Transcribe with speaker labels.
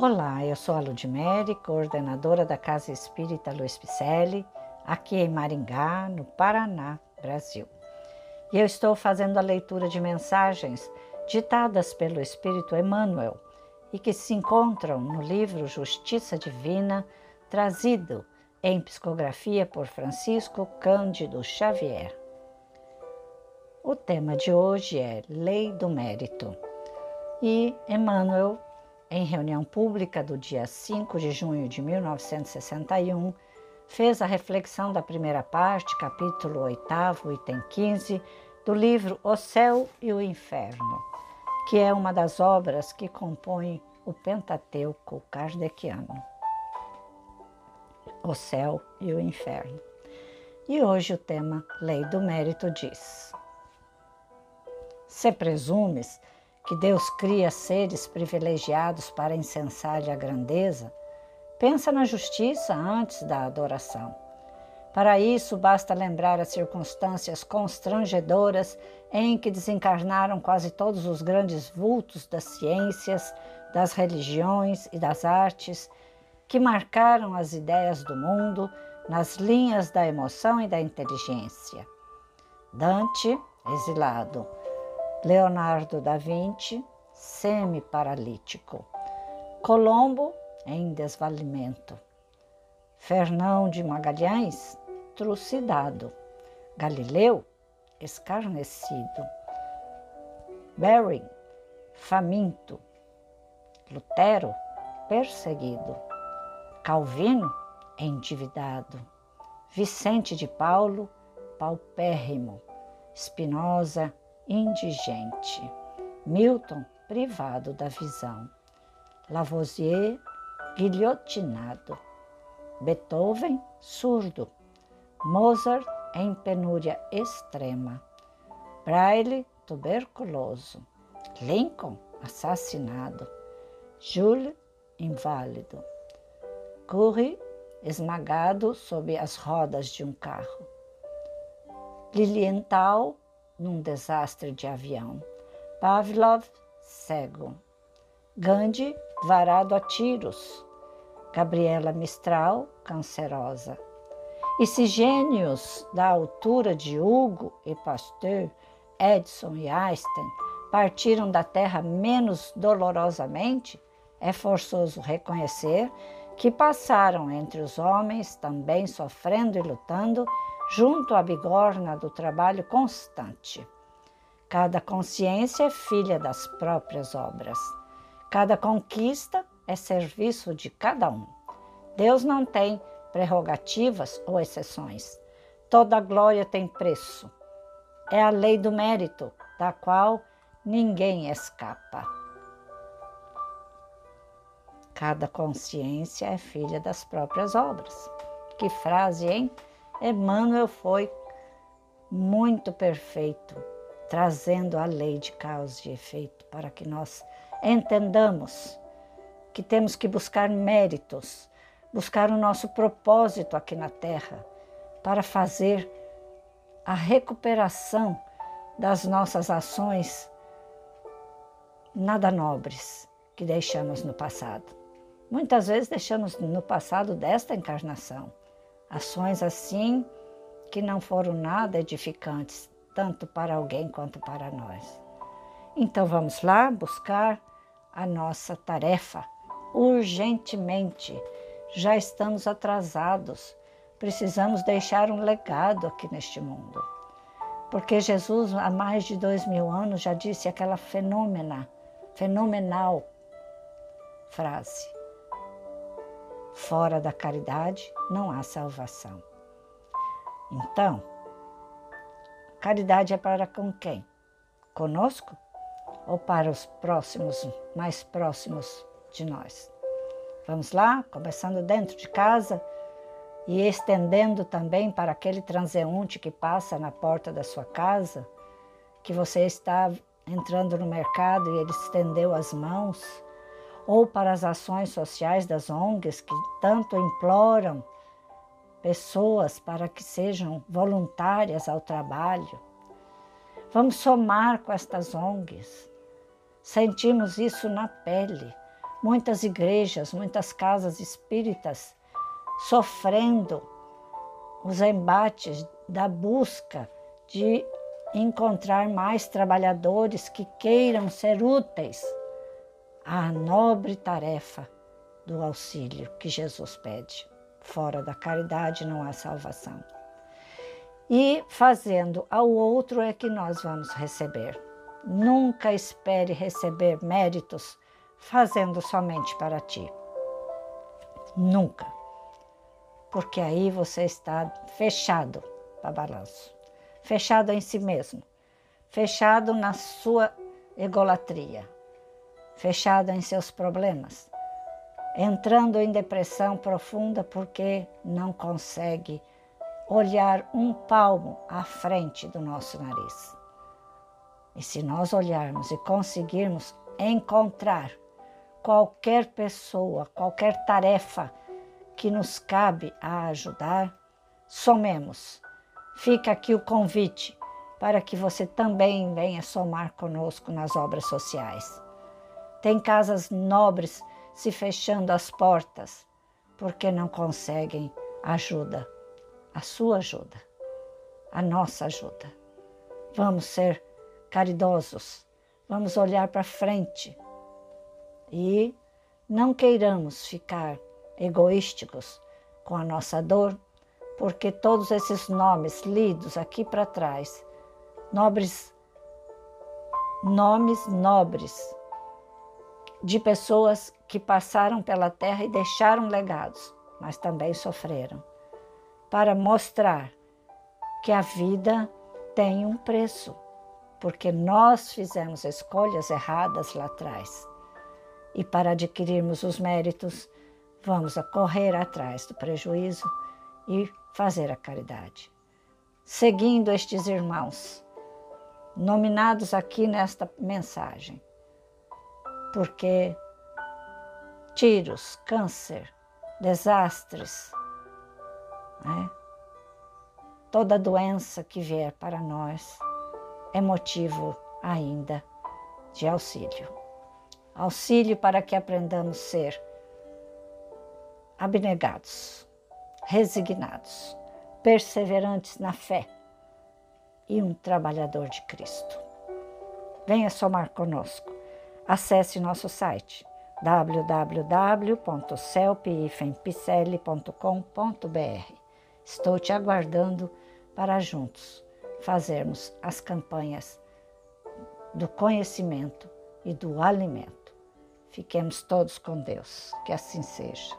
Speaker 1: Olá, eu sou a Ludmere, coordenadora da Casa Espírita Luiz Picelli, aqui em Maringá, no Paraná, Brasil. E eu estou fazendo a leitura de mensagens ditadas pelo Espírito Emmanuel e que se encontram no livro Justiça Divina, trazido em psicografia por Francisco Cândido Xavier. O tema de hoje é Lei do Mérito. E Emmanuel em reunião pública do dia 5 de junho de 1961, fez a reflexão da primeira parte, capítulo 8, item 15, do livro O Céu e o Inferno, que é uma das obras que compõem o Pentateuco kardeciano. O Céu e o Inferno. E hoje o tema Lei do Mérito diz: Se presumes que Deus cria seres privilegiados para incensar-lhe a grandeza, pensa na justiça antes da adoração. Para isso, basta lembrar as circunstâncias constrangedoras em que desencarnaram quase todos os grandes vultos das ciências, das religiões e das artes, que marcaram as ideias do mundo nas linhas da emoção e da inteligência. Dante, exilado, Leonardo da Vinci, semi-paralítico. Colombo, em desvalimento. Fernão de Magalhães, trucidado. Galileu, escarnecido. Bering, faminto. Lutero, perseguido. Calvino, endividado. Vicente de Paulo, paupérrimo. Spinoza, indigente. Milton, privado da visão. Lavoisier, guilhotinado. Beethoven, surdo. Mozart, em penúria extrema. Braille, tuberculoso. Lincoln, assassinado. Jules, inválido. Curry, esmagado sob as rodas de um carro. Lilienthal, num desastre de avião. Pavlov, cego. Gandhi, varado a tiros. Gabriela Mistral, cancerosa. E se gênios da altura de Hugo e Pasteur, Edison e Einstein partiram da Terra menos dolorosamente, é forçoso reconhecer que passaram entre os homens também sofrendo e lutando junto à bigorna do trabalho constante. Cada consciência é filha das próprias obras. Cada conquista é serviço de cada um. Deus não tem prerrogativas ou exceções. Toda glória tem preço. É a lei do mérito, da qual ninguém escapa. Cada consciência é filha das próprias obras. Que frase, hein? Emmanuel foi muito perfeito, trazendo a lei de causa e efeito para que nós entendamos que temos que buscar méritos, buscar o nosso propósito aqui na Terra, para fazer a recuperação das nossas ações nada nobres que deixamos no passado. Muitas vezes deixamos no passado desta encarnação Ações assim que não foram nada edificantes, tanto para alguém quanto para nós. Então vamos lá buscar a nossa tarefa urgentemente. Já estamos atrasados. Precisamos deixar um legado aqui neste mundo. Porque Jesus, há mais de dois mil anos, já disse aquela fenômena, fenomenal frase: Fora da caridade não há salvação. Então, caridade é para com quem? Conosco ou para os próximos, mais próximos de nós? Vamos lá, começando dentro de casa e estendendo também para aquele transeunte que passa na porta da sua casa, que você está entrando no mercado e ele estendeu as mãos ou para as ações sociais das ONGs que tanto imploram pessoas para que sejam voluntárias ao trabalho. Vamos somar com estas ONGs. Sentimos isso na pele. muitas igrejas, muitas casas espíritas sofrendo os embates da busca de encontrar mais trabalhadores que queiram ser úteis à nobre tarefa do auxílio que Jesus pede. Fora da caridade não há salvação. E fazendo ao outro é que nós vamos receber. Nunca espere receber méritos fazendo somente para ti. Nunca. Porque aí você está fechado para balanço, fechado em si mesmo, fechado na sua egolatria, fechado em seus problemas, entrando em depressão profunda porque não consegue olhar um palmo à frente do nosso nariz. E se nós olharmos e conseguirmos encontrar qualquer pessoa, qualquer tarefa que nos cabe a ajudar, somemos. Fica aqui o convite para que você também venha somar conosco nas obras sociais. Tem casas nobres se fechando as portas porque não conseguem ajuda, a sua ajuda, a nossa ajuda. Vamos ser caridosos, vamos olhar para frente e não queiramos ficar egoísticos com a nossa dor, porque todos esses nomes lidos aqui para trás, nobres nomes nobres de pessoas que passaram pela terra e deixaram legados, mas também sofreram, para mostrar que a vida tem um preço, porque nós fizemos escolhas erradas lá atrás. E para adquirirmos os méritos, vamos correr atrás do prejuízo e fazer a caridade. Seguindo estes irmãos, nominados aqui nesta mensagem, porque tiros, câncer, desastres, né? toda doença que vier para nós é motivo ainda de auxílio. Auxílio para que aprendamos a ser abnegados, resignados, perseverantes na fé e um trabalhador de Cristo. Venha somar conosco. Acesse nosso site www.celpifempicele.com.br. Estou te aguardando para juntos fazermos as campanhas do conhecimento e do alimento. Fiquemos todos com Deus, que assim seja.